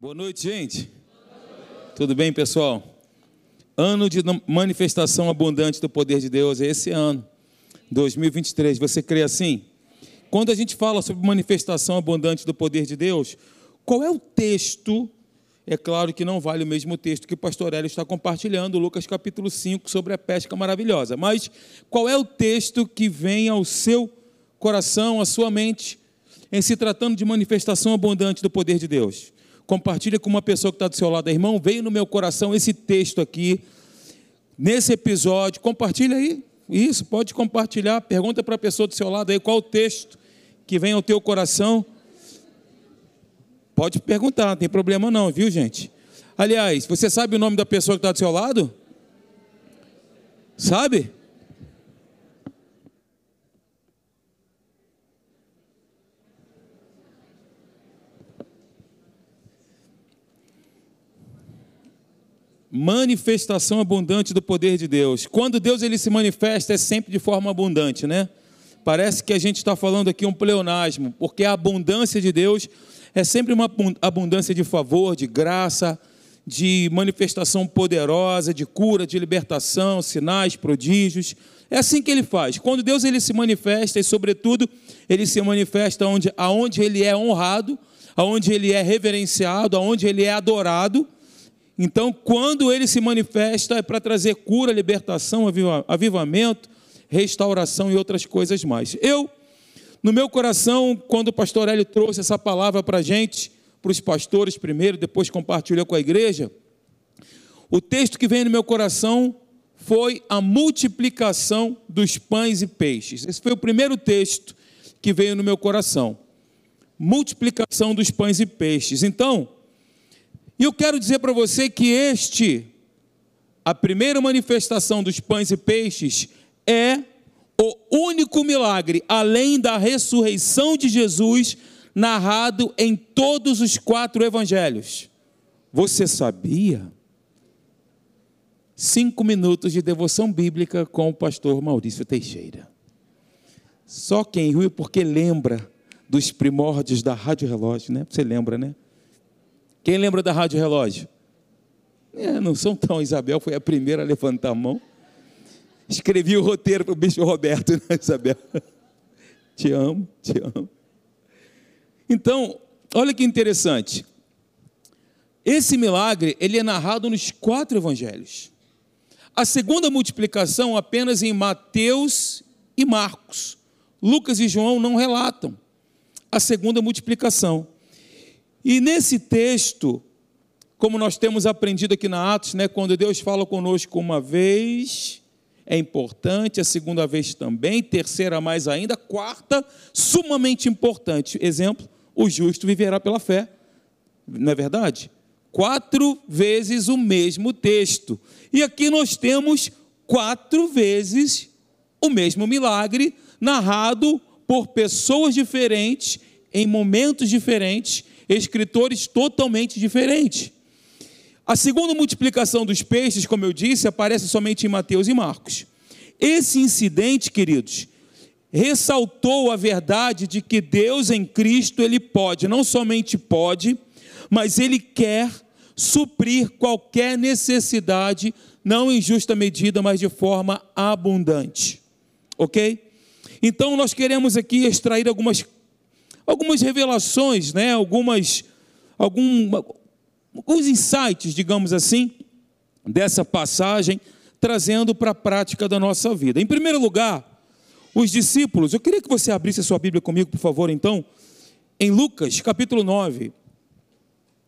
Boa noite, gente. Tudo bem, pessoal? Ano de manifestação abundante do poder de Deus é esse ano, 2023. Você crê assim? Quando a gente fala sobre manifestação abundante do poder de Deus, qual é o texto? É claro que não vale o mesmo texto que o pastor Hélio está compartilhando, Lucas capítulo 5, sobre a pesca maravilhosa. Mas qual é o texto que vem ao seu coração, à sua mente, em se tratando de manifestação abundante do poder de Deus? Compartilha com uma pessoa que está do seu lado, irmão, veio no meu coração esse texto aqui, nesse episódio, compartilha aí, isso, pode compartilhar, pergunta para a pessoa do seu lado aí qual o texto que vem ao teu coração, pode perguntar, não tem problema não, viu gente? Aliás, você sabe o nome da pessoa que está do seu lado? Sabe? Manifestação abundante do poder de Deus. Quando Deus ele se manifesta, é sempre de forma abundante, né? Parece que a gente está falando aqui um pleonasmo, porque a abundância de Deus é sempre uma abundância de favor, de graça, de manifestação poderosa, de cura, de libertação, sinais, prodígios. É assim que ele faz. Quando Deus ele se manifesta, e sobretudo, ele se manifesta onde, aonde ele é honrado, aonde ele é reverenciado, aonde ele é adorado, então, quando ele se manifesta, é para trazer cura, libertação, avivamento, restauração e outras coisas mais. Eu, no meu coração, quando o pastor Hélio trouxe essa palavra para a gente, para os pastores primeiro, depois compartilhou com a igreja, o texto que vem no meu coração foi a multiplicação dos pães e peixes. Esse foi o primeiro texto que veio no meu coração. Multiplicação dos pães e peixes. Então, e eu quero dizer para você que este, a primeira manifestação dos pães e peixes, é o único milagre, além da ressurreição de Jesus, narrado em todos os quatro evangelhos. Você sabia? Cinco minutos de devoção bíblica com o pastor Maurício Teixeira. Só quem riu porque lembra dos primórdios da Rádio Relógio, né? Você lembra, né? Quem lembra da Rádio Relógio? É, não são tão. Isabel foi a primeira a levantar a mão. Escrevi o roteiro para o bicho Roberto, né, Isabel? Te amo, te amo. Então, olha que interessante. Esse milagre, ele é narrado nos quatro evangelhos. A segunda multiplicação apenas em Mateus e Marcos. Lucas e João não relatam a segunda multiplicação. E nesse texto, como nós temos aprendido aqui na Atos, né, quando Deus fala conosco uma vez, é importante, a segunda vez também, terceira mais ainda, quarta, sumamente importante. Exemplo, o justo viverá pela fé. Não é verdade? Quatro vezes o mesmo texto. E aqui nós temos quatro vezes o mesmo milagre narrado por pessoas diferentes, em momentos diferentes, escritores totalmente diferentes. A segunda multiplicação dos peixes, como eu disse, aparece somente em Mateus e Marcos. Esse incidente, queridos, ressaltou a verdade de que Deus em Cristo, Ele pode, não somente pode, mas Ele quer suprir qualquer necessidade, não em justa medida, mas de forma abundante. Ok? Então, nós queremos aqui extrair algumas algumas revelações, né? algumas, algum, alguns insights, digamos assim, dessa passagem, trazendo para a prática da nossa vida. Em primeiro lugar, os discípulos, eu queria que você abrisse a sua Bíblia comigo, por favor, então, em Lucas, capítulo 9.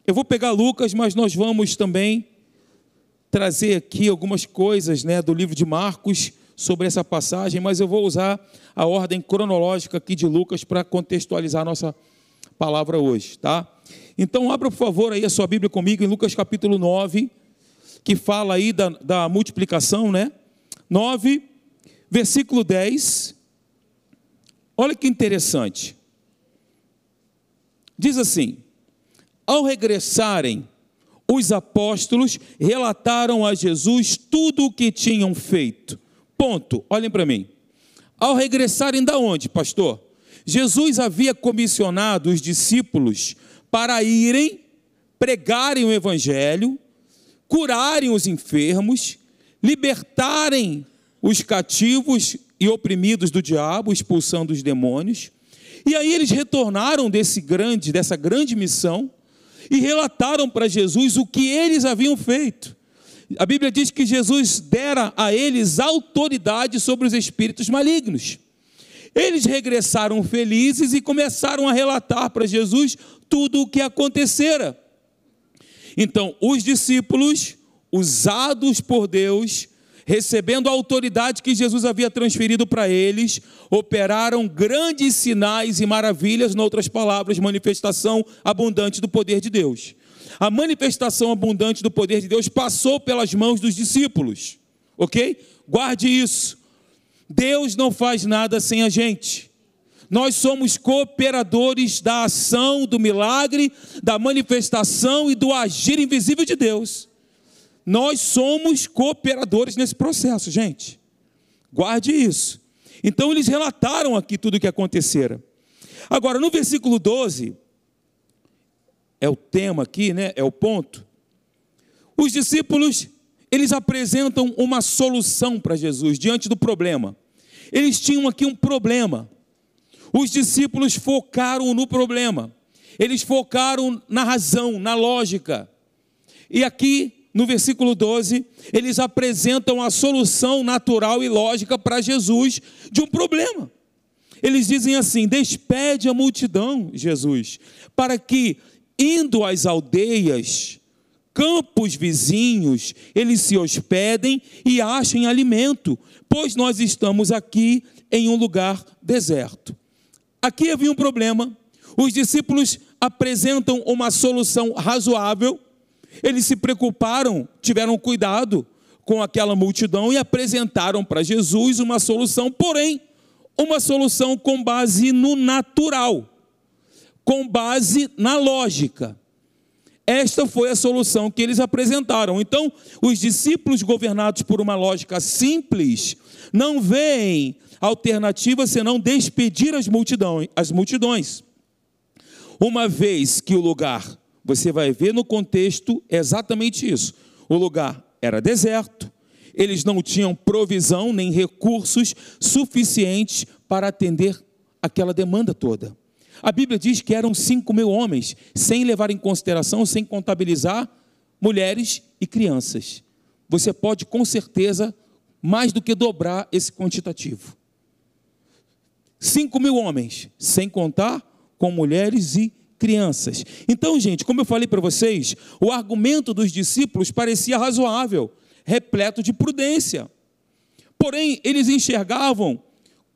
Eu vou pegar Lucas, mas nós vamos também trazer aqui algumas coisas né, do livro de Marcos sobre essa passagem, mas eu vou usar a ordem cronológica aqui de Lucas para contextualizar a nossa palavra hoje, tá? Então, abra por favor aí a sua Bíblia comigo em Lucas capítulo 9, que fala aí da, da multiplicação, né? 9, versículo 10. Olha que interessante. Diz assim: Ao regressarem, os apóstolos relataram a Jesus tudo o que tinham feito. Ponto. Olhem para mim. Ao regressarem da onde, pastor? Jesus havia comissionado os discípulos para irem pregarem o evangelho, curarem os enfermos, libertarem os cativos e oprimidos do diabo, expulsando os demônios. E aí eles retornaram desse grande, dessa grande missão e relataram para Jesus o que eles haviam feito. A Bíblia diz que Jesus dera a eles autoridade sobre os espíritos malignos. Eles regressaram felizes e começaram a relatar para Jesus tudo o que acontecera. Então, os discípulos, usados por Deus, recebendo a autoridade que Jesus havia transferido para eles, operaram grandes sinais e maravilhas, em outras palavras, manifestação abundante do poder de Deus. A manifestação abundante do poder de Deus passou pelas mãos dos discípulos, ok? Guarde isso. Deus não faz nada sem a gente. Nós somos cooperadores da ação, do milagre, da manifestação e do agir invisível de Deus. Nós somos cooperadores nesse processo, gente. Guarde isso. Então eles relataram aqui tudo o que acontecera. Agora, no versículo 12, é o tema aqui, né? É o ponto. Os discípulos, eles apresentam uma solução para Jesus diante do problema. Eles tinham aqui um problema. Os discípulos focaram no problema. Eles focaram na razão, na lógica. E aqui, no versículo 12, eles apresentam a solução natural e lógica para Jesus de um problema. Eles dizem assim: despede a multidão, Jesus, para que, indo às aldeias, campos vizinhos, eles se hospedem e achem alimento, pois nós estamos aqui em um lugar deserto. Aqui havia um problema. Os discípulos apresentam uma solução razoável. Eles se preocuparam, tiveram cuidado com aquela multidão e apresentaram para Jesus uma solução, porém, uma solução com base no natural, com base na lógica. Esta foi a solução que eles apresentaram. Então, os discípulos governados por uma lógica simples não veem alternativa senão despedir as multidões, as multidões. Uma vez que o lugar, você vai ver no contexto exatamente isso. O lugar era deserto, eles não tinham provisão nem recursos suficientes para atender aquela demanda toda. A Bíblia diz que eram 5 mil homens, sem levar em consideração, sem contabilizar mulheres e crianças. Você pode, com certeza, mais do que dobrar esse quantitativo. 5 mil homens, sem contar com mulheres e crianças. Então, gente, como eu falei para vocês, o argumento dos discípulos parecia razoável, repleto de prudência. Porém, eles enxergavam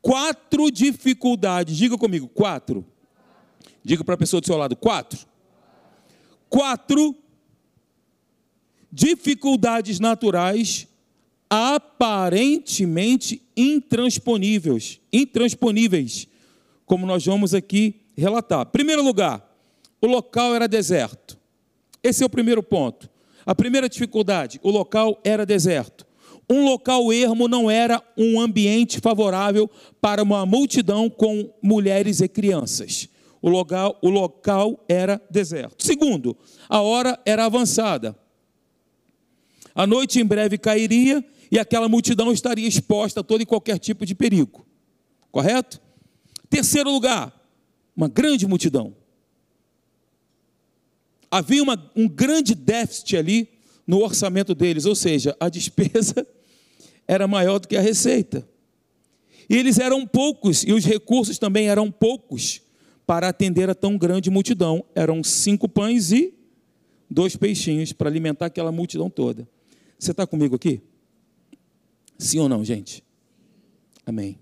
quatro dificuldades. Diga comigo, quatro. Diga para a pessoa do seu lado, quatro. Quatro dificuldades naturais aparentemente intransponíveis, intransponíveis, como nós vamos aqui relatar. Primeiro lugar, o local era deserto. Esse é o primeiro ponto. A primeira dificuldade, o local era deserto. Um local ermo não era um ambiente favorável para uma multidão com mulheres e crianças. O local, o local era deserto. Segundo, a hora era avançada. A noite em breve cairia e aquela multidão estaria exposta a todo e qualquer tipo de perigo. Correto? Terceiro lugar, uma grande multidão. Havia uma, um grande déficit ali no orçamento deles, ou seja, a despesa era maior do que a receita. E eles eram poucos, e os recursos também eram poucos para atender a tão grande multidão. Eram cinco pães e dois peixinhos para alimentar aquela multidão toda. Você está comigo aqui? Sim ou não, gente? Amém.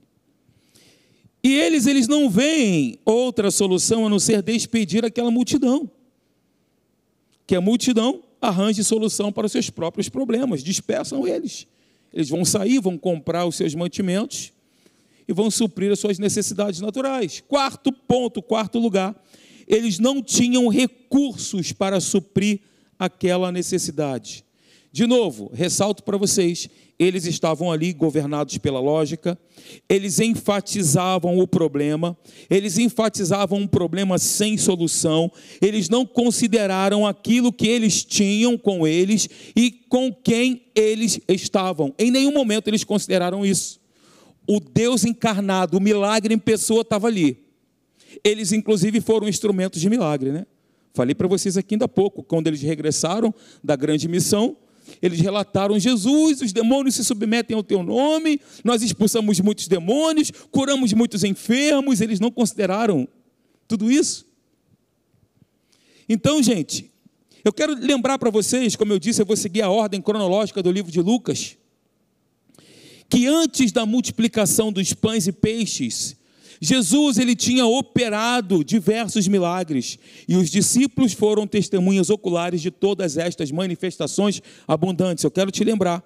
E eles, eles não veem outra solução a não ser despedir aquela multidão. Que a multidão arranje solução para os seus próprios problemas, dispersam eles. Eles vão sair, vão comprar os seus mantimentos e vão suprir as suas necessidades naturais. Quarto ponto, quarto lugar, eles não tinham recursos para suprir aquela necessidade. De novo, ressalto para vocês, eles estavam ali governados pela lógica, eles enfatizavam o problema, eles enfatizavam um problema sem solução, eles não consideraram aquilo que eles tinham com eles e com quem eles estavam. Em nenhum momento eles consideraram isso. O Deus encarnado, o milagre em pessoa estava ali. Eles, inclusive, foram instrumentos de milagre, né? Falei para vocês aqui ainda há pouco, quando eles regressaram da grande missão, eles relataram: Jesus, os demônios se submetem ao teu nome, nós expulsamos muitos demônios, curamos muitos enfermos. Eles não consideraram tudo isso. Então, gente, eu quero lembrar para vocês, como eu disse, eu vou seguir a ordem cronológica do livro de Lucas, que antes da multiplicação dos pães e peixes, Jesus ele tinha operado diversos milagres e os discípulos foram testemunhas oculares de todas estas manifestações abundantes. Eu quero te lembrar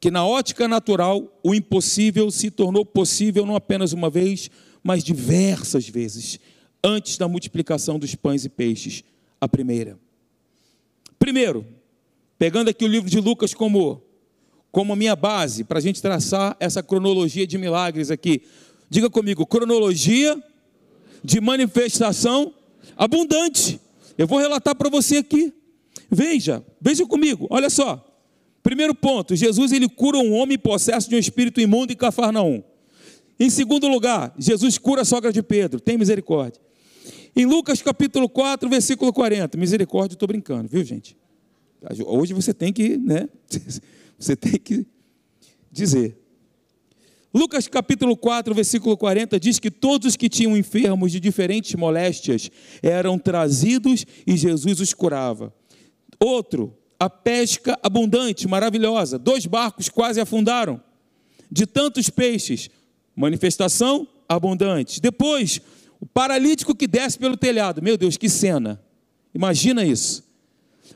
que na ótica natural o impossível se tornou possível não apenas uma vez, mas diversas vezes antes da multiplicação dos pães e peixes, a primeira. Primeiro, pegando aqui o livro de Lucas como como minha base para a gente traçar essa cronologia de milagres aqui. Diga comigo, cronologia de manifestação abundante. Eu vou relatar para você aqui. Veja, veja comigo, olha só. Primeiro ponto, Jesus ele cura um homem possesso de um espírito imundo em Cafarnaum. Em segundo lugar, Jesus cura a sogra de Pedro, tem misericórdia. Em Lucas capítulo 4, versículo 40, misericórdia, estou brincando, viu gente? Hoje você tem que, né? Você tem que dizer. Lucas capítulo 4, versículo 40 diz que todos os que tinham enfermos de diferentes moléstias eram trazidos e Jesus os curava. Outro, a pesca abundante, maravilhosa. Dois barcos quase afundaram de tantos peixes. Manifestação abundante. Depois, o paralítico que desce pelo telhado. Meu Deus, que cena. Imagina isso.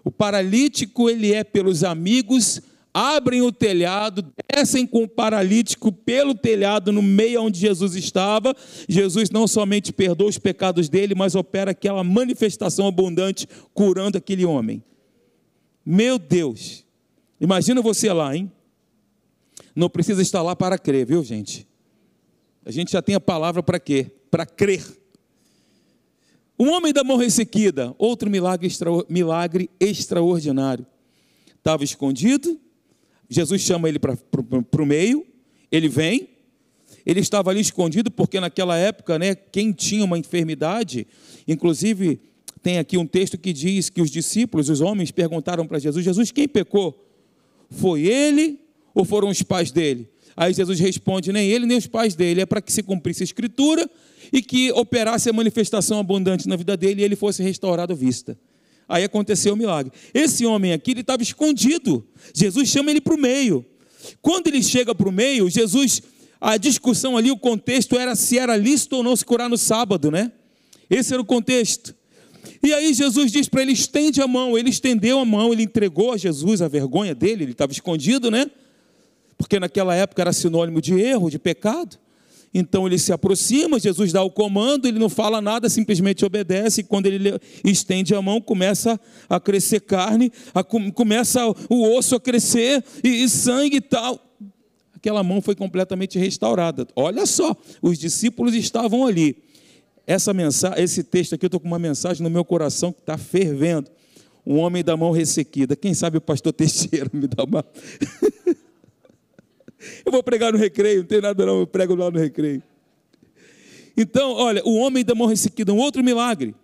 O paralítico, ele é pelos amigos abrem o telhado, descem com o paralítico pelo telhado no meio onde Jesus estava. Jesus não somente perdoa os pecados dele, mas opera aquela manifestação abundante curando aquele homem. Meu Deus, imagina você lá, hein? Não precisa estar lá para crer, viu, gente? A gente já tem a palavra para quê? Para crer. O homem da mão ressequida, outro milagre, extra, milagre extraordinário. Estava escondido, Jesus chama ele para o meio, ele vem, ele estava ali escondido, porque naquela época, né, quem tinha uma enfermidade, inclusive tem aqui um texto que diz que os discípulos, os homens, perguntaram para Jesus: Jesus, quem pecou? Foi ele ou foram os pais dele? Aí Jesus responde: nem ele nem os pais dele, é para que se cumprisse a escritura e que operasse a manifestação abundante na vida dele e ele fosse restaurado à vista. Aí aconteceu o milagre. Esse homem aqui, ele estava escondido. Jesus chama ele para o meio. Quando ele chega para o meio, Jesus, a discussão ali, o contexto era se era lícito ou não se curar no sábado, né? Esse era o contexto. E aí Jesus diz para ele: estende a mão. Ele estendeu a mão, ele entregou a Jesus a vergonha dele, ele estava escondido, né? Porque naquela época era sinônimo de erro, de pecado. Então ele se aproxima, Jesus dá o comando, ele não fala nada, simplesmente obedece. E quando ele estende a mão, começa a crescer carne, a, começa o osso a crescer e, e sangue e tal. Aquela mão foi completamente restaurada. Olha só, os discípulos estavam ali. Essa mensagem, esse texto aqui, eu estou com uma mensagem no meu coração que está fervendo. Um homem da mão ressequida. Quem sabe o pastor Teixeira me dá uma. Eu vou pregar no recreio, não tem nada não, eu prego lá no recreio. Então, olha, o homem da mão ressequida, um outro milagre.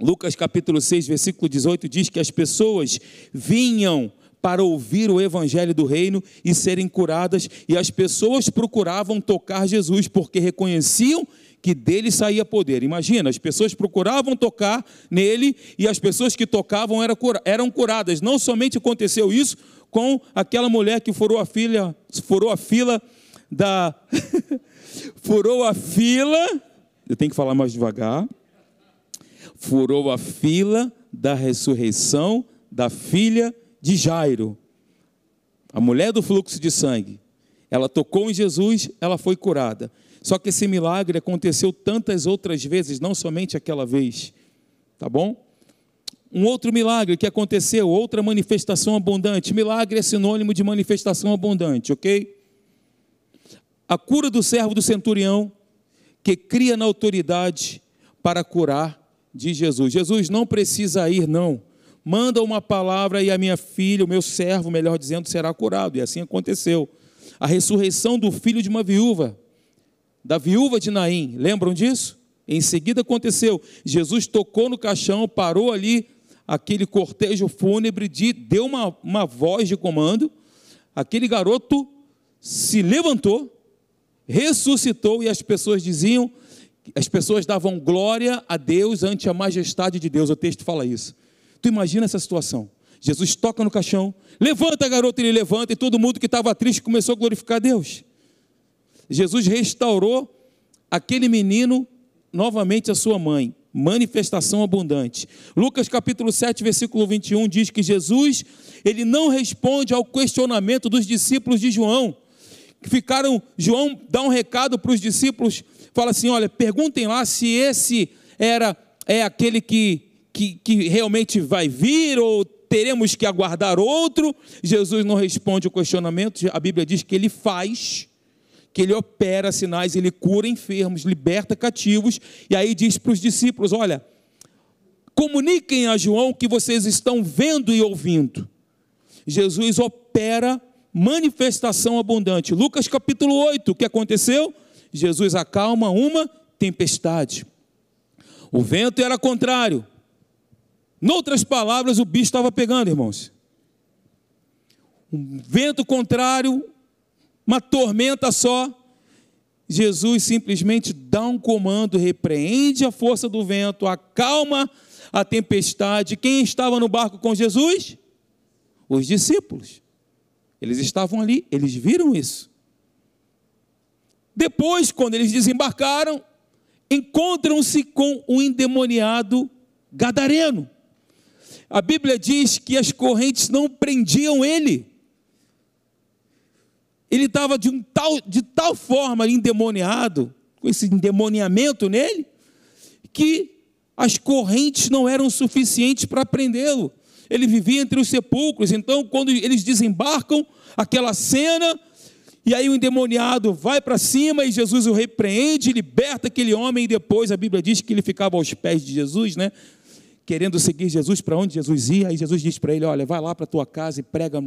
Lucas capítulo 6, versículo 18 diz que as pessoas vinham para ouvir o evangelho do reino e serem curadas, e as pessoas procuravam tocar Jesus porque reconheciam que dele saía poder. Imagina, as pessoas procuravam tocar nele e as pessoas que tocavam eram curadas. Não somente aconteceu isso com aquela mulher que furou a filha, furou a fila da furou a fila, eu tenho que falar mais devagar. Furou a fila da ressurreição da filha de Jairo. A mulher do fluxo de sangue. Ela tocou em Jesus, ela foi curada. Só que esse milagre aconteceu tantas outras vezes, não somente aquela vez. Tá bom? um outro milagre que aconteceu, outra manifestação abundante. Milagre é sinônimo de manifestação abundante, ok? A cura do servo do centurião, que cria na autoridade para curar de Jesus. Jesus não precisa ir, não. Manda uma palavra e a minha filha, o meu servo, melhor dizendo, será curado. E assim aconteceu. A ressurreição do filho de uma viúva, da viúva de Naim, lembram disso? Em seguida aconteceu. Jesus tocou no caixão, parou ali aquele cortejo fúnebre, de, deu uma, uma voz de comando. Aquele garoto se levantou, ressuscitou e as pessoas diziam as pessoas davam glória a Deus ante a majestade de Deus. O texto fala isso. Tu imagina essa situação. Jesus toca no caixão, levanta, garoto, ele levanta, e todo mundo que estava triste começou a glorificar a Deus. Jesus restaurou aquele menino novamente a sua mãe. Manifestação abundante. Lucas capítulo 7, versículo 21 diz que Jesus, ele não responde ao questionamento dos discípulos de João. Ficaram, João dá um recado para os discípulos fala assim: olha, perguntem lá se esse era é aquele que, que, que realmente vai vir ou teremos que aguardar outro. Jesus não responde o questionamento, a Bíblia diz que ele faz, que ele opera sinais, ele cura enfermos, liberta cativos, e aí diz para os discípulos: olha, comuniquem a João que vocês estão vendo e ouvindo. Jesus opera manifestação abundante. Lucas capítulo 8, o que aconteceu? Jesus acalma uma tempestade. O vento era contrário. Noutras palavras, o bicho estava pegando, irmãos. Um vento contrário, uma tormenta só. Jesus simplesmente dá um comando, repreende a força do vento, acalma a tempestade. Quem estava no barco com Jesus? Os discípulos. Eles estavam ali, eles viram isso. Depois, quando eles desembarcaram, encontram-se com o endemoniado gadareno. A Bíblia diz que as correntes não prendiam ele. Ele estava de, um tal, de tal forma endemoniado, com esse endemoniamento nele, que as correntes não eram suficientes para prendê-lo. Ele vivia entre os sepulcros. Então, quando eles desembarcam, aquela cena e aí o endemoniado vai para cima e Jesus o repreende, liberta aquele homem, e depois a Bíblia diz que ele ficava aos pés de Jesus, né? Querendo seguir Jesus para onde Jesus ia, aí Jesus diz para ele: Olha, vai lá para tua casa e prega,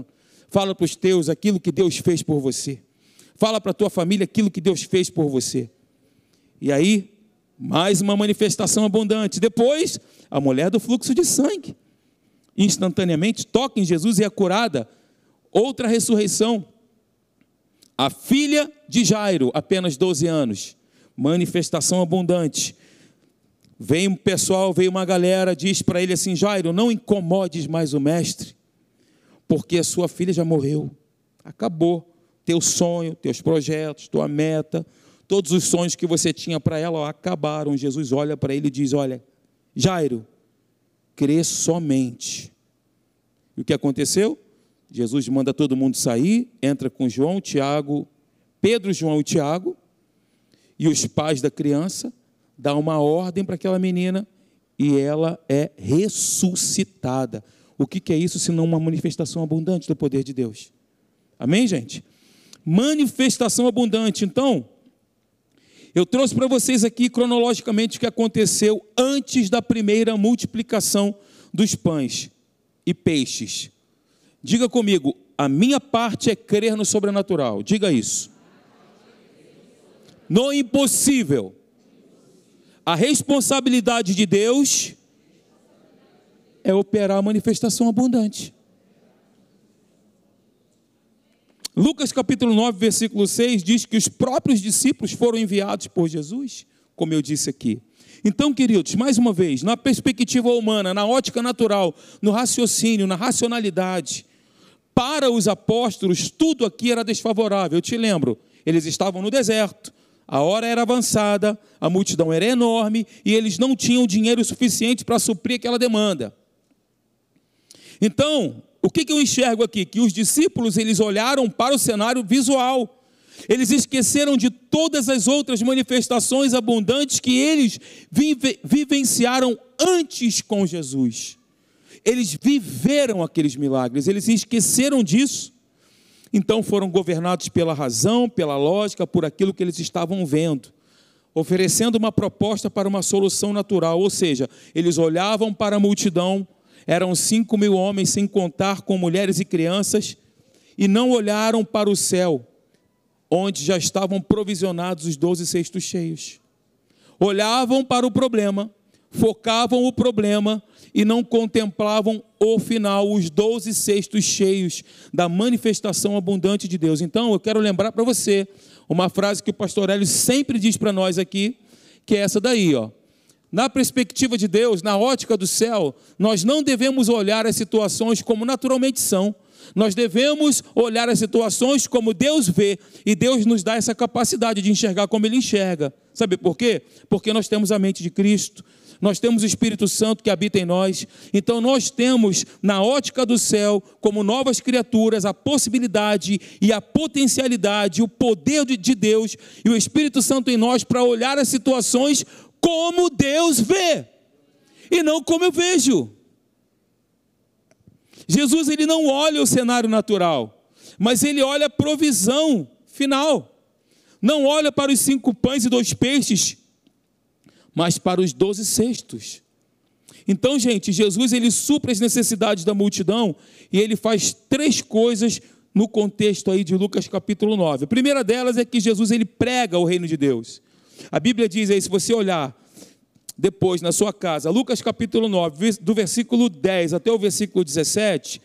fala para os teus aquilo que Deus fez por você, fala para a tua família aquilo que Deus fez por você. E aí, mais uma manifestação abundante. Depois, a mulher do fluxo de sangue, instantaneamente toca em Jesus e é curada. Outra ressurreição. A filha de Jairo, apenas 12 anos, manifestação abundante. Vem um pessoal, veio uma galera, diz para ele assim: Jairo, não incomodes mais o mestre, porque a sua filha já morreu. Acabou. Teu sonho, teus projetos, tua meta, todos os sonhos que você tinha para ela ó, acabaram. Jesus olha para ele e diz: Olha, Jairo, crê somente. E o que aconteceu? Jesus manda todo mundo sair, entra com João, Tiago, Pedro, João e Tiago, e os pais da criança, dá uma ordem para aquela menina e ela é ressuscitada. O que é isso senão uma manifestação abundante do poder de Deus? Amém, gente? Manifestação abundante. Então, eu trouxe para vocês aqui cronologicamente o que aconteceu antes da primeira multiplicação dos pães e peixes. Diga comigo, a minha parte é crer no sobrenatural. Diga isso. No impossível. A responsabilidade de Deus é operar a manifestação abundante. Lucas capítulo 9, versículo 6 diz que os próprios discípulos foram enviados por Jesus, como eu disse aqui. Então, queridos, mais uma vez, na perspectiva humana, na ótica natural, no raciocínio, na racionalidade, para os apóstolos, tudo aqui era desfavorável. Eu te lembro, eles estavam no deserto, a hora era avançada, a multidão era enorme e eles não tinham dinheiro suficiente para suprir aquela demanda. Então, o que, eu enxergo aqui? Que os discípulos eles olharam para o cenário visual. Eles esqueceram de todas as outras manifestações abundantes que eles vivenciaram antes com Jesus. eles viveram aqueles milagres, eles esqueceram disso. Então foram governados pela razão, pela lógica, por aquilo que eles estavam vendo, oferecendo uma proposta para uma solução natural, ou seja, eles olhavam para a multidão, eram cinco mil homens, sem contar com mulheres e crianças, e não olharam para o céu, onde já estavam provisionados os doze cestos cheios. Olhavam para o problema, focavam o problema e não contemplavam o final, os doze cestos cheios da manifestação abundante de Deus. Então, eu quero lembrar para você uma frase que o pastor Hélio sempre diz para nós aqui, que é essa daí, ó. Na perspectiva de Deus, na ótica do céu, nós não devemos olhar as situações como naturalmente são. Nós devemos olhar as situações como Deus vê, e Deus nos dá essa capacidade de enxergar como Ele enxerga. Sabe por quê? Porque nós temos a mente de Cristo, nós temos o Espírito Santo que habita em nós, então nós temos, na ótica do céu, como novas criaturas, a possibilidade e a potencialidade, o poder de Deus e o Espírito Santo em nós para olhar as situações como Deus vê e não como eu vejo. Jesus ele não olha o cenário natural, mas ele olha a provisão final. Não olha para os cinco pães e dois peixes mas para os doze cestos. Então, gente, Jesus ele supra as necessidades da multidão e ele faz três coisas no contexto aí de Lucas capítulo 9. A primeira delas é que Jesus ele prega o reino de Deus. A Bíblia diz aí, se você olhar depois na sua casa, Lucas capítulo 9, do versículo 10 até o versículo 17,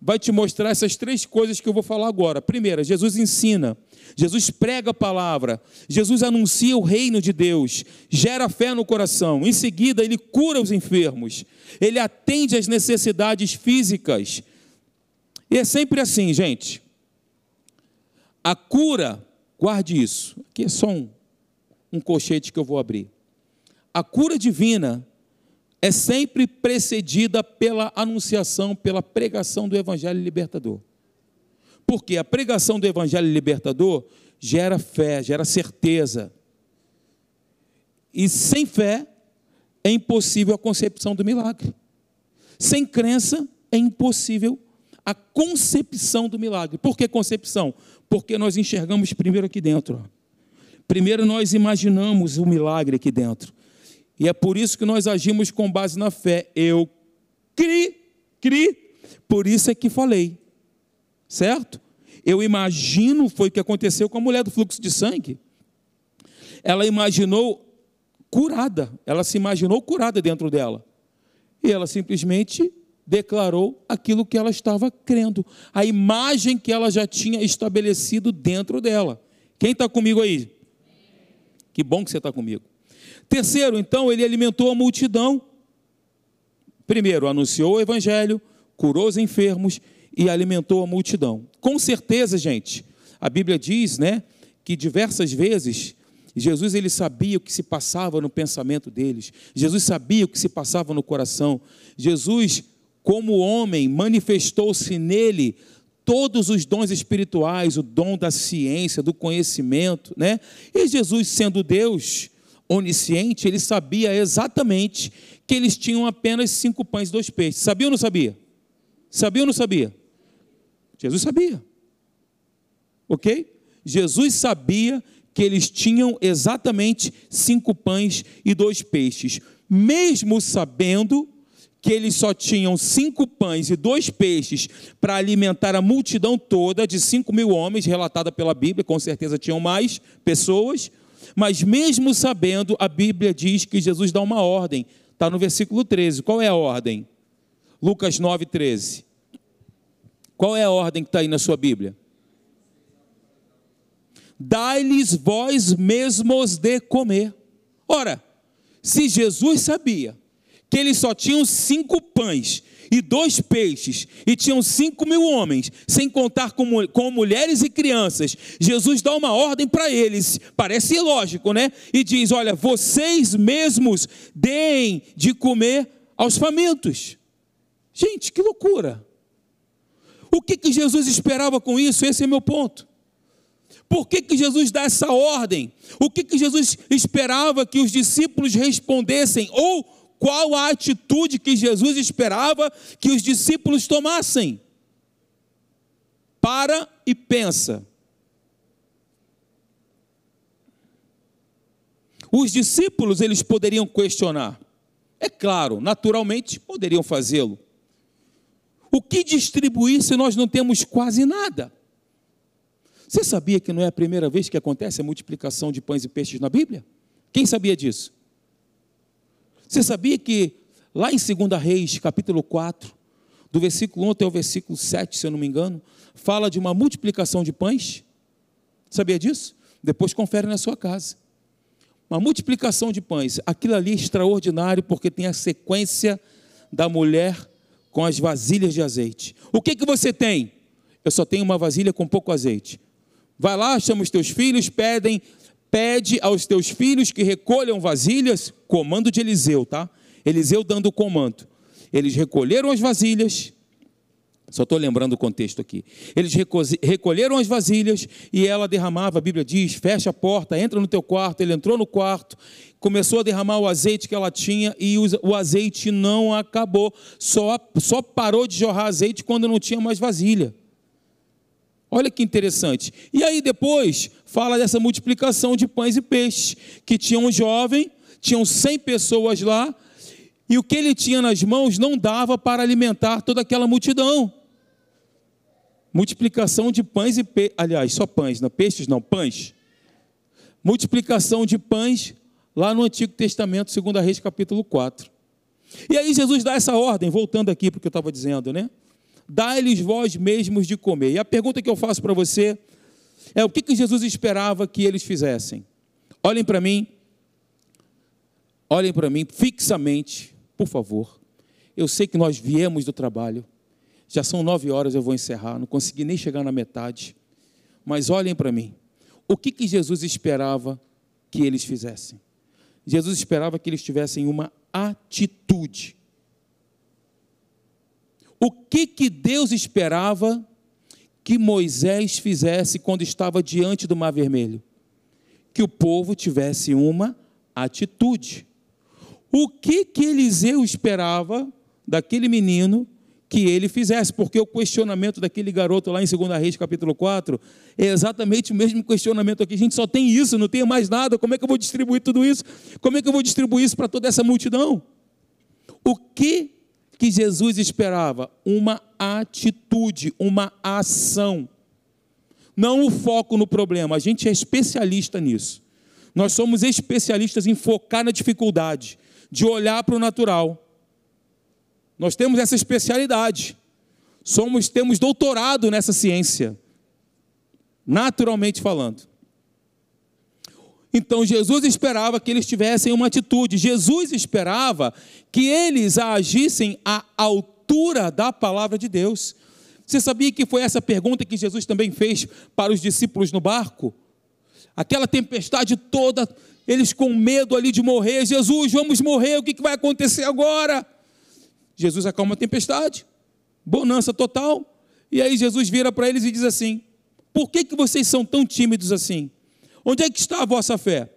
vai te mostrar essas três coisas que eu vou falar agora. Primeira, Jesus ensina, Jesus prega a palavra, Jesus anuncia o reino de Deus, gera fé no coração. Em seguida, ele cura os enfermos, ele atende às necessidades físicas. E é sempre assim, gente. A cura, guarde isso, aqui é só um, um colchete que eu vou abrir. A cura divina é sempre precedida pela anunciação, pela pregação do Evangelho libertador. Porque a pregação do Evangelho libertador gera fé, gera certeza. E sem fé é impossível a concepção do milagre. Sem crença é impossível a concepção do milagre. Por que concepção? Porque nós enxergamos primeiro aqui dentro. Primeiro nós imaginamos o milagre aqui dentro. E é por isso que nós agimos com base na fé. Eu cri, cri, por isso é que falei. Certo? Eu imagino, foi o que aconteceu com a mulher do fluxo de sangue. Ela imaginou curada, ela se imaginou curada dentro dela. E ela simplesmente declarou aquilo que ela estava crendo, a imagem que ela já tinha estabelecido dentro dela. Quem está comigo aí? Que bom que você está comigo. Terceiro, então, ele alimentou a multidão. Primeiro, anunciou o evangelho, curou os enfermos e alimentou a multidão. Com certeza, gente, a Bíblia diz, né, que diversas vezes Jesus ele sabia o que se passava no pensamento deles. Jesus sabia o que se passava no coração. Jesus, como homem, manifestou-se nele todos os dons espirituais, o dom da ciência, do conhecimento, né? E Jesus, sendo Deus, onisciente, ele sabia exatamente que eles tinham apenas cinco pães e dois peixes. Sabia ou não sabia? Sabia ou não sabia? Jesus sabia. Ok? Jesus sabia que eles tinham exatamente cinco pães e dois peixes, mesmo sabendo que eles só tinham cinco pães e dois peixes para alimentar a multidão toda de cinco mil homens, relatada pela Bíblia, com certeza tinham mais pessoas, mas mesmo sabendo, a Bíblia diz que Jesus dá uma ordem. Está no versículo 13. Qual é a ordem? Lucas 9, 13. Qual é a ordem que está aí na sua Bíblia? Dai-lhes vós mesmos de comer. Ora, se Jesus sabia que eles só tinham cinco pães e dois peixes, e tinham cinco mil homens, sem contar com, com mulheres e crianças. Jesus dá uma ordem para eles, parece ilógico, né? E diz: Olha, vocês mesmos deem de comer aos famintos. Gente, que loucura! O que, que Jesus esperava com isso? Esse é meu ponto. Por que, que Jesus dá essa ordem? O que, que Jesus esperava que os discípulos respondessem? Ou qual a atitude que Jesus esperava que os discípulos tomassem. Para e pensa. Os discípulos, eles poderiam questionar. É claro, naturalmente poderiam fazê-lo. O que distribuir se nós não temos quase nada? Você sabia que não é a primeira vez que acontece a multiplicação de pães e peixes na Bíblia? Quem sabia disso? Você sabia que lá em 2 Reis, capítulo 4, do versículo 1 até o versículo 7, se eu não me engano, fala de uma multiplicação de pães? Sabia disso? Depois confere na sua casa. Uma multiplicação de pães. Aquilo ali é extraordinário porque tem a sequência da mulher com as vasilhas de azeite. O que, que você tem? Eu só tenho uma vasilha com pouco azeite. Vai lá, chama os teus filhos, pedem, pede aos teus filhos que recolham vasilhas, comando de Eliseu, tá? Eliseu dando o comando. Eles recolheram as vasilhas, só estou lembrando o contexto aqui. Eles recolheram as vasilhas e ela derramava, a Bíblia diz: fecha a porta, entra no teu quarto. Ele entrou no quarto, começou a derramar o azeite que ela tinha e o azeite não acabou, só, só parou de jorrar azeite quando não tinha mais vasilha. Olha que interessante. E aí depois fala dessa multiplicação de pães e peixes, que tinha um jovem, tinham 100 pessoas lá, e o que ele tinha nas mãos não dava para alimentar toda aquela multidão. Multiplicação de pães e peixes, aliás, só pães, não peixes não, pães. Multiplicação de pães lá no Antigo Testamento, 2 Reis capítulo 4. E aí Jesus dá essa ordem, voltando aqui para o que eu estava dizendo, né? Dá-lhes vós mesmos de comer. E a pergunta que eu faço para você é o que, que Jesus esperava que eles fizessem? Olhem para mim, olhem para mim fixamente, por favor. Eu sei que nós viemos do trabalho, já são nove horas, eu vou encerrar, não consegui nem chegar na metade, mas olhem para mim. O que, que Jesus esperava que eles fizessem? Jesus esperava que eles tivessem uma atitude o que, que Deus esperava que Moisés fizesse quando estava diante do Mar Vermelho? Que o povo tivesse uma atitude. O que, que Eliseu esperava daquele menino que ele fizesse? Porque o questionamento daquele garoto lá em 2 Reis, capítulo 4, é exatamente o mesmo questionamento aqui. A gente só tem isso, não tem mais nada. Como é que eu vou distribuir tudo isso? Como é que eu vou distribuir isso para toda essa multidão? O que que Jesus esperava? Uma atitude, uma ação. Não o foco no problema, a gente é especialista nisso. Nós somos especialistas em focar na dificuldade, de olhar para o natural. Nós temos essa especialidade. Somos temos doutorado nessa ciência. Naturalmente falando. Então Jesus esperava que eles tivessem uma atitude, Jesus esperava que eles agissem à altura da palavra de Deus. Você sabia que foi essa pergunta que Jesus também fez para os discípulos no barco? Aquela tempestade toda, eles com medo ali de morrer. Jesus, vamos morrer, o que vai acontecer agora? Jesus acalma a tempestade, bonança total. E aí Jesus vira para eles e diz assim: Por que, que vocês são tão tímidos assim? Onde é que está a vossa fé?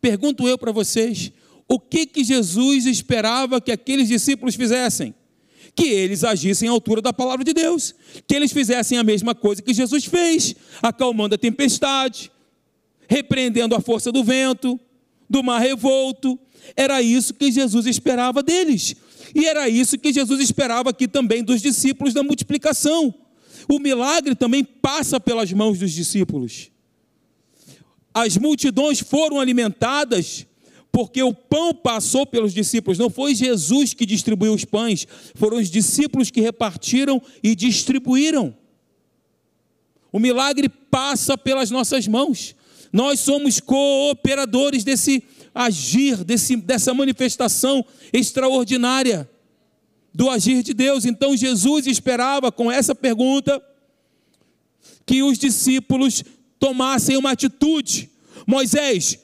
Pergunto eu para vocês, o que que Jesus esperava que aqueles discípulos fizessem? Que eles agissem à altura da palavra de Deus, que eles fizessem a mesma coisa que Jesus fez, acalmando a tempestade, repreendendo a força do vento, do mar revolto. Era isso que Jesus esperava deles. E era isso que Jesus esperava aqui também dos discípulos da multiplicação. O milagre também passa pelas mãos dos discípulos as multidões foram alimentadas porque o pão passou pelos discípulos, não foi Jesus que distribuiu os pães, foram os discípulos que repartiram e distribuíram. O milagre passa pelas nossas mãos. Nós somos cooperadores desse agir, desse, dessa manifestação extraordinária do agir de Deus. Então Jesus esperava com essa pergunta que os discípulos tomassem uma atitude. Moisés,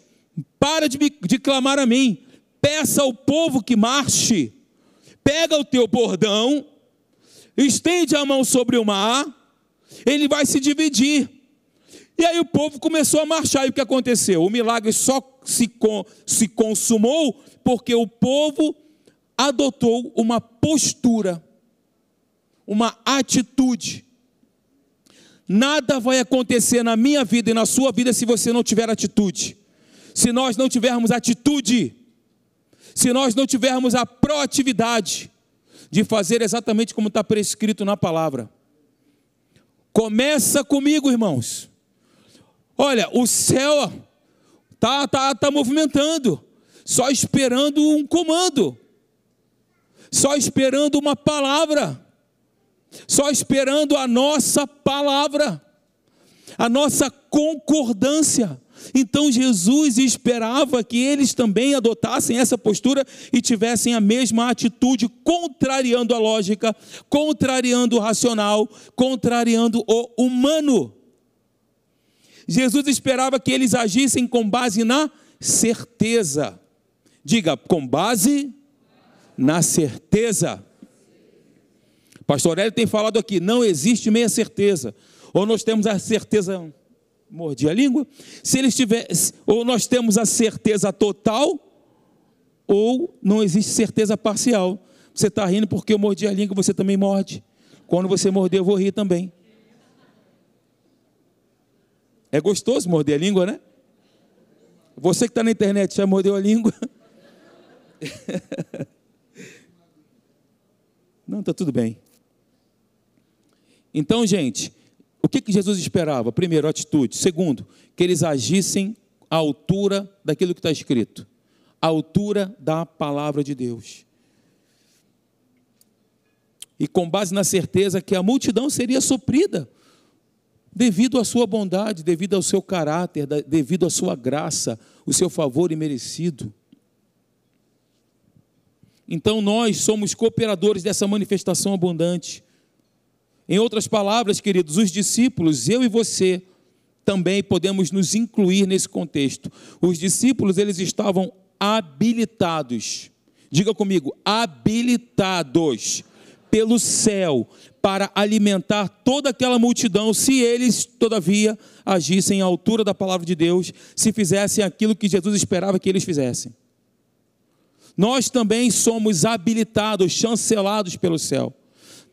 para de, de clamar a mim, peça ao povo que marche, pega o teu bordão, estende a mão sobre o mar, ele vai se dividir. E aí o povo começou a marchar, e o que aconteceu? O milagre só se, se consumou porque o povo adotou uma postura, uma atitude. Nada vai acontecer na minha vida e na sua vida se você não tiver atitude. Se nós não tivermos atitude, se nós não tivermos a proatividade de fazer exatamente como está prescrito na palavra. Começa comigo, irmãos. Olha, o céu tá, tá, tá movimentando, só esperando um comando, só esperando uma palavra, só esperando a nossa palavra, a nossa concordância. Então Jesus esperava que eles também adotassem essa postura e tivessem a mesma atitude, contrariando a lógica, contrariando o racional, contrariando o humano. Jesus esperava que eles agissem com base na certeza. Diga, com base na certeza. Pastor Hélio tem falado aqui, não existe meia certeza. Ou nós temos a certeza mordi a língua. Se eles tivessem, ou nós temos a certeza total, ou não existe certeza parcial. Você está rindo porque eu mordi a língua, você também morde. Quando você morder, eu vou rir também. É gostoso morder a língua, né? Você que está na internet já mordeu a língua? Não, está tudo bem. Então, gente, o que, que Jesus esperava? Primeiro, atitude. Segundo, que eles agissem à altura daquilo que está escrito, à altura da palavra de Deus. E com base na certeza que a multidão seria suprida, devido à sua bondade, devido ao seu caráter, devido à sua graça, o seu favor imerecido. Então nós somos cooperadores dessa manifestação abundante. Em outras palavras, queridos, os discípulos, eu e você, também podemos nos incluir nesse contexto. Os discípulos, eles estavam habilitados. Diga comigo, habilitados pelo céu para alimentar toda aquela multidão, se eles, todavia, agissem à altura da palavra de Deus, se fizessem aquilo que Jesus esperava que eles fizessem. Nós também somos habilitados, chancelados pelo céu.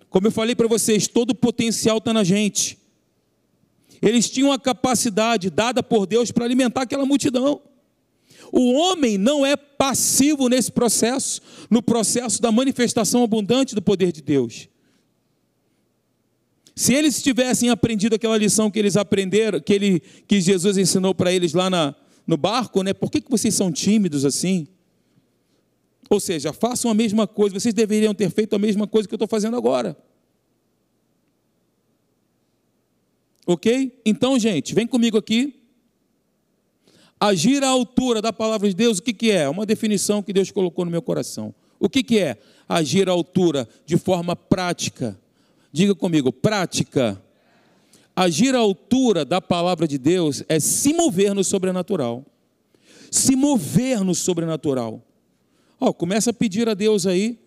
Como eu falei para vocês, todo o potencial está na gente. Eles tinham a capacidade dada por Deus para alimentar aquela multidão. O homem não é passivo nesse processo, no processo da manifestação abundante do poder de Deus. Se eles tivessem aprendido aquela lição que eles aprenderam, que, ele, que Jesus ensinou para eles lá na, no barco, né? Por que, que vocês são tímidos assim? Ou seja, façam a mesma coisa, vocês deveriam ter feito a mesma coisa que eu estou fazendo agora. Ok? Então, gente, vem comigo aqui. Agir à altura da palavra de Deus, o que, que é? Uma definição que Deus colocou no meu coração. O que, que é? Agir à altura de forma prática. Diga comigo, prática. Agir à altura da palavra de Deus é se mover no sobrenatural. Se mover no sobrenatural. Ó, começa a pedir a Deus aí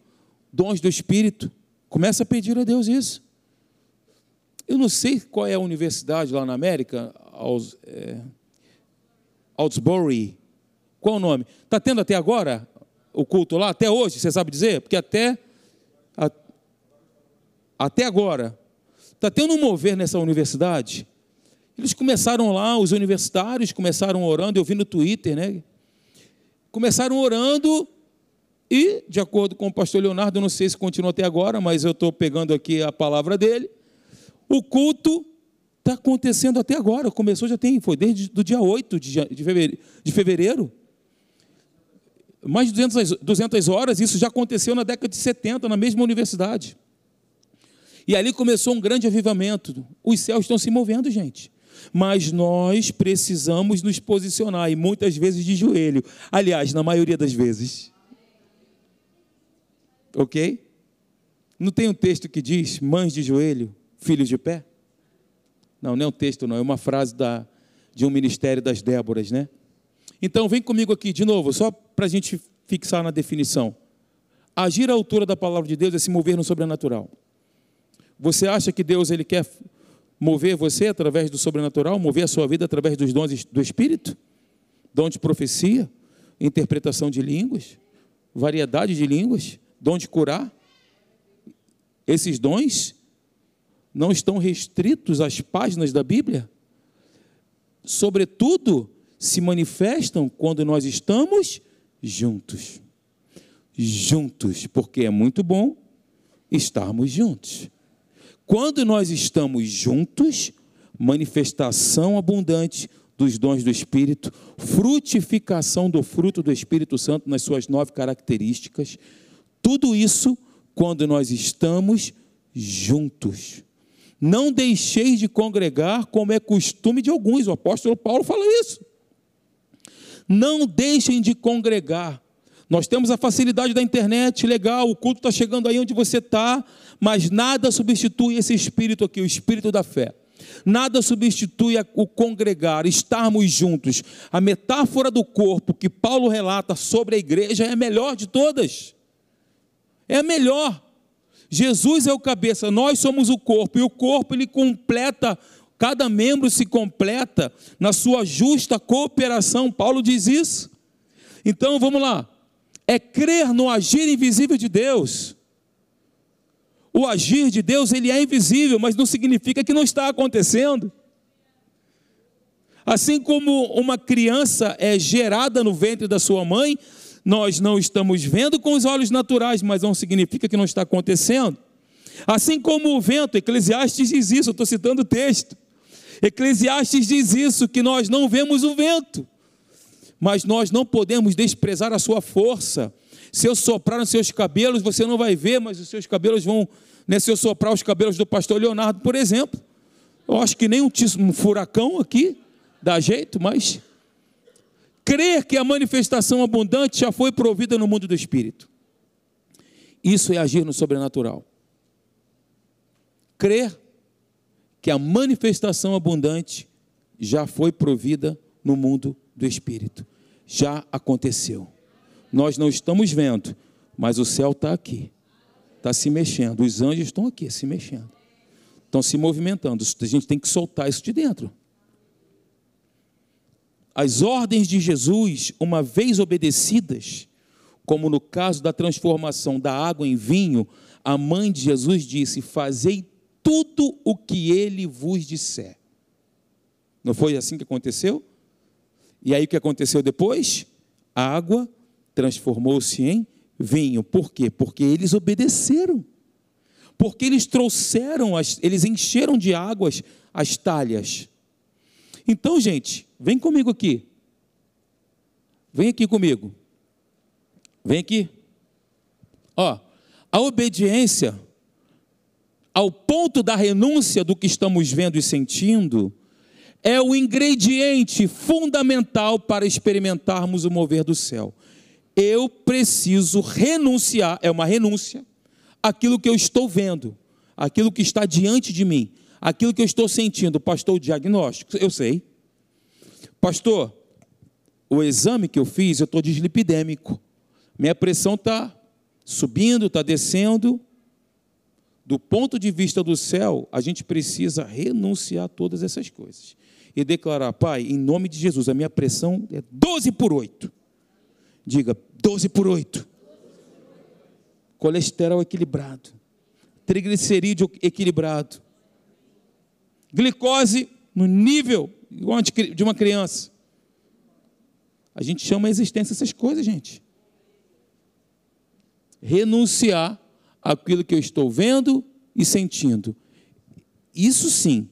dons do Espírito. Começa a pedir a Deus isso. Eu não sei qual é a universidade lá na América, Aus, é. Qual o nome? Está tendo até agora o culto lá? Até hoje, você sabe dizer? Porque até, a, até agora. Está tendo um mover nessa universidade. Eles começaram lá, os universitários começaram orando, eu vi no Twitter, né? Começaram orando e, de acordo com o pastor Leonardo, não sei se continua até agora, mas eu estou pegando aqui a palavra dele. O culto está acontecendo até agora, começou já tem, foi desde o dia 8 de fevereiro. De fevereiro. Mais de 200, 200 horas, isso já aconteceu na década de 70, na mesma universidade. E ali começou um grande avivamento. Os céus estão se movendo, gente. Mas nós precisamos nos posicionar, e muitas vezes de joelho. Aliás, na maioria das vezes. Ok? Não tem um texto que diz mães de joelho, filhos de pé? Não, não é um texto, não, é uma frase da, de um ministério das Déboras, né? Então, vem comigo aqui de novo, só para a gente fixar na definição. Agir à altura da palavra de Deus é se mover no sobrenatural. Você acha que Deus ele quer mover você através do sobrenatural, mover a sua vida através dos dons do Espírito? Dom de profecia, interpretação de línguas, variedade de línguas, Dom de curar? Esses dons não estão restritos às páginas da Bíblia? Sobretudo, se manifestam quando nós estamos juntos. Juntos, porque é muito bom estarmos juntos. Quando nós estamos juntos, manifestação abundante dos dons do Espírito, frutificação do fruto do Espírito Santo nas suas nove características, tudo isso quando nós estamos juntos. Não deixeis de congregar, como é costume de alguns, o apóstolo Paulo fala isso. Não deixem de congregar. Nós temos a facilidade da internet, legal, o culto está chegando aí onde você está, mas nada substitui esse espírito aqui, o espírito da fé. Nada substitui o congregar, estarmos juntos. A metáfora do corpo que Paulo relata sobre a igreja é a melhor de todas. É melhor. Jesus é o cabeça, nós somos o corpo, e o corpo ele completa, cada membro se completa na sua justa cooperação. Paulo diz isso. Então vamos lá. É crer no agir invisível de Deus. O agir de Deus, ele é invisível, mas não significa que não está acontecendo. Assim como uma criança é gerada no ventre da sua mãe, nós não estamos vendo com os olhos naturais, mas não significa que não está acontecendo. Assim como o vento, Eclesiastes diz isso, eu estou citando o texto. Eclesiastes diz isso, que nós não vemos o vento, mas nós não podemos desprezar a sua força. Se eu soprar nos seus cabelos, você não vai ver, mas os seus cabelos vão. Né, se eu soprar os cabelos do pastor Leonardo, por exemplo, eu acho que nem um, um furacão aqui dá jeito, mas Crer que a manifestação abundante já foi provida no mundo do espírito. Isso é agir no sobrenatural. Crer que a manifestação abundante já foi provida no mundo do espírito. Já aconteceu. Nós não estamos vendo, mas o céu está aqui. Está se mexendo. Os anjos estão aqui se mexendo. Estão se movimentando. A gente tem que soltar isso de dentro as ordens de Jesus, uma vez obedecidas, como no caso da transformação da água em vinho, a mãe de Jesus disse: Fazei tudo o que ele vos disser. Não foi assim que aconteceu? E aí o que aconteceu depois? A água transformou-se em vinho. Por quê? Porque eles obedeceram. Porque eles trouxeram, as, eles encheram de águas as talhas. Então, gente, vem comigo aqui. Vem aqui comigo. Vem aqui. Ó, a obediência ao ponto da renúncia do que estamos vendo e sentindo é o ingrediente fundamental para experimentarmos o mover do céu. Eu preciso renunciar, é uma renúncia, aquilo que eu estou vendo, aquilo que está diante de mim aquilo que eu estou sentindo, pastor, o diagnóstico, eu sei. Pastor, o exame que eu fiz, eu estou dislipidêmico. Minha pressão está subindo, está descendo. Do ponto de vista do céu, a gente precisa renunciar a todas essas coisas. E declarar, Pai, em nome de Jesus, a minha pressão é 12 por 8. Diga, 12 por 8. Colesterol equilibrado. Triglicerídeo equilibrado glicose no nível de uma criança. A gente chama a existência essas coisas, gente. Renunciar àquilo que eu estou vendo e sentindo. Isso sim,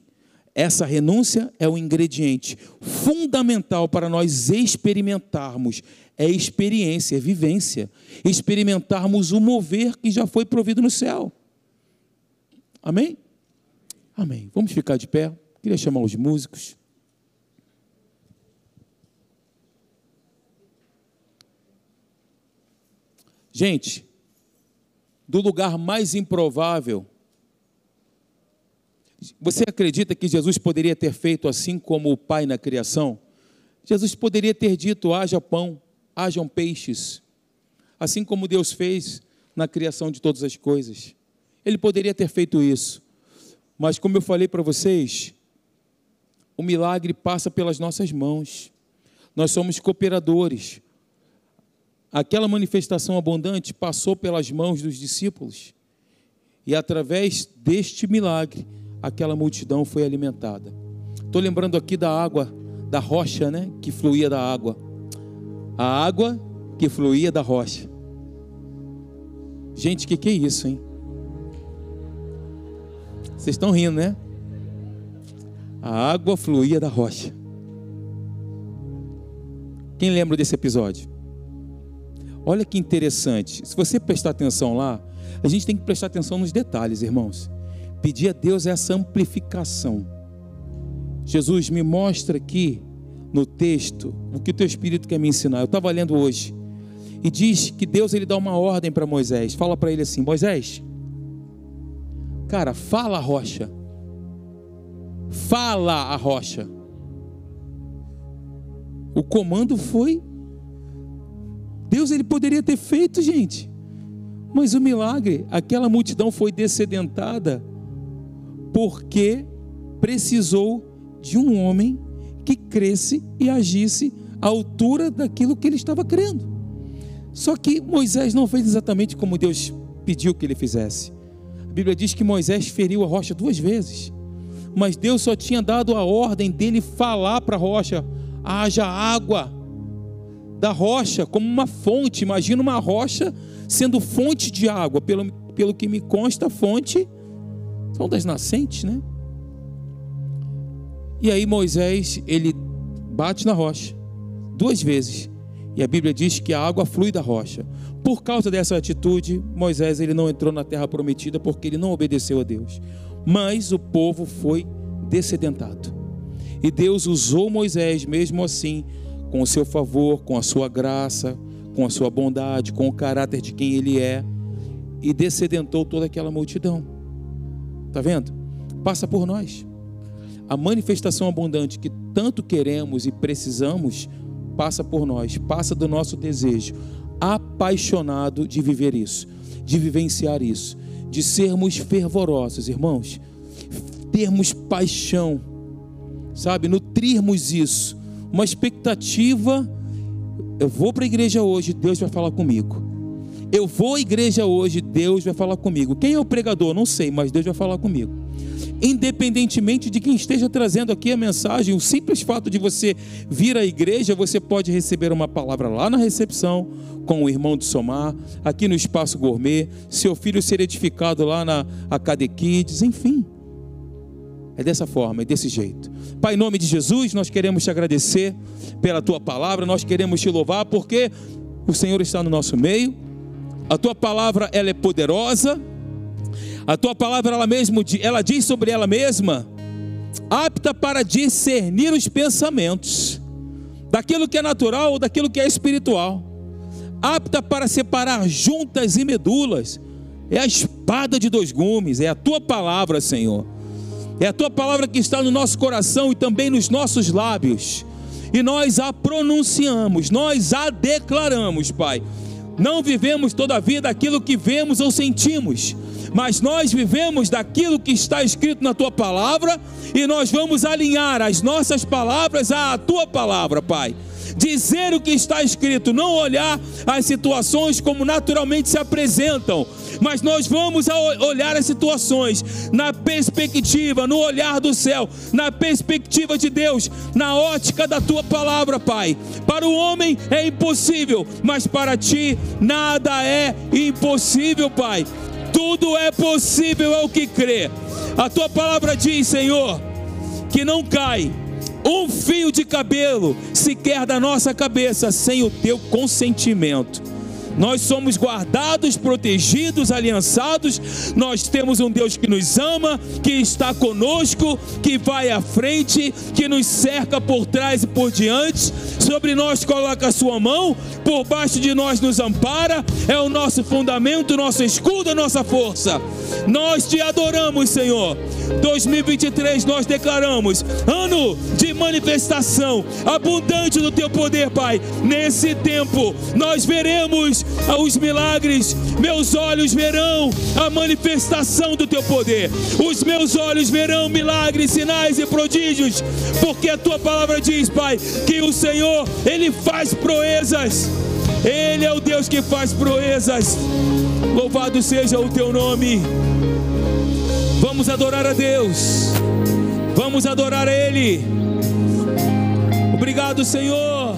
essa renúncia é o ingrediente fundamental para nós experimentarmos. É experiência, é vivência. Experimentarmos o mover que já foi provido no céu. Amém? Amém. Vamos ficar de pé. Queria chamar os músicos. Gente, do lugar mais improvável, você acredita que Jesus poderia ter feito assim como o Pai na criação? Jesus poderia ter dito: haja pão, hajam peixes, assim como Deus fez na criação de todas as coisas. Ele poderia ter feito isso. Mas como eu falei para vocês, o milagre passa pelas nossas mãos. Nós somos cooperadores. Aquela manifestação abundante passou pelas mãos dos discípulos e através deste milagre, aquela multidão foi alimentada. Estou lembrando aqui da água, da rocha, né? Que fluía da água. A água que fluía da rocha. Gente, que que é isso, hein? Vocês estão rindo, né? A água fluía da rocha. Quem lembra desse episódio? Olha que interessante. Se você prestar atenção lá, a gente tem que prestar atenção nos detalhes, irmãos. Pedir a Deus essa amplificação. Jesus me mostra aqui no texto o que o teu espírito quer me ensinar. Eu estava lendo hoje e diz que Deus ele dá uma ordem para Moisés. Fala para ele assim: Moisés, cara, fala a rocha. Fala a rocha. O comando foi Deus ele poderia ter feito, gente. Mas o milagre, aquela multidão foi descedentada porque precisou de um homem que cresce e agisse à altura daquilo que ele estava crendo. Só que Moisés não fez exatamente como Deus pediu que ele fizesse. A Bíblia diz que Moisés feriu a rocha duas vezes, mas Deus só tinha dado a ordem dele falar para a rocha: haja água da rocha como uma fonte. Imagina uma rocha sendo fonte de água. Pelo, pelo que me consta, fonte são das nascentes, né? E aí Moisés, ele bate na rocha duas vezes. E a Bíblia diz que a água flui da rocha. Por causa dessa atitude, Moisés ele não entrou na terra prometida porque ele não obedeceu a Deus. Mas o povo foi descedentado. E Deus usou Moisés mesmo assim, com o seu favor, com a sua graça, com a sua bondade, com o caráter de quem ele é, e descedentou toda aquela multidão. Está vendo? Passa por nós. A manifestação abundante que tanto queremos e precisamos passa por nós, passa do nosso desejo apaixonado de viver isso, de vivenciar isso, de sermos fervorosos, irmãos, termos paixão, sabe, nutrirmos isso, uma expectativa. Eu vou para a igreja hoje, Deus vai falar comigo. Eu vou à igreja hoje, Deus vai falar comigo. Quem é o pregador? Não sei, mas Deus vai falar comigo independentemente de quem esteja trazendo aqui a mensagem, o simples fato de você vir à igreja, você pode receber uma palavra lá na recepção, com o irmão de Somar, aqui no Espaço Gourmet, seu filho ser edificado lá na Acade Kids, enfim. É dessa forma, é desse jeito. Pai, em nome de Jesus, nós queremos te agradecer pela tua palavra, nós queremos te louvar porque o Senhor está no nosso meio. A tua palavra ela é poderosa, a tua palavra ela mesmo ela diz sobre ela mesma, apta para discernir os pensamentos daquilo que é natural ou daquilo que é espiritual. Apta para separar juntas e medulas. É a espada de dois gumes, é a tua palavra, Senhor. É a tua palavra que está no nosso coração e também nos nossos lábios. E nós a pronunciamos, nós a declaramos, Pai. Não vivemos toda a vida aquilo que vemos ou sentimos, mas nós vivemos daquilo que está escrito na tua palavra e nós vamos alinhar as nossas palavras à tua palavra, Pai. Dizer o que está escrito, não olhar as situações como naturalmente se apresentam, mas nós vamos olhar as situações na perspectiva, no olhar do céu, na perspectiva de Deus, na ótica da tua palavra, Pai. Para o homem é impossível, mas para ti nada é impossível, Pai. Tudo é possível ao que crê. A tua palavra diz, Senhor, que não cai um fio de cabelo sequer da nossa cabeça sem o teu consentimento. Nós somos guardados, protegidos, aliançados. Nós temos um Deus que nos ama, que está conosco, que vai à frente, que nos cerca por trás e por diante. Sobre nós coloca a sua mão, por baixo de nós nos ampara. É o nosso fundamento, nosso escudo, nossa força. Nós te adoramos, Senhor. 2023 nós declaramos ano de manifestação abundante do teu poder, Pai. Nesse tempo nós veremos os milagres, meus olhos verão a manifestação do teu poder. Os meus olhos verão milagres, sinais e prodígios, porque a tua palavra diz, Pai, que o Senhor ele faz proezas Ele é o Deus que faz proezas. Louvado seja o teu nome. Vamos adorar a Deus. Vamos adorar a Ele. Obrigado, Senhor.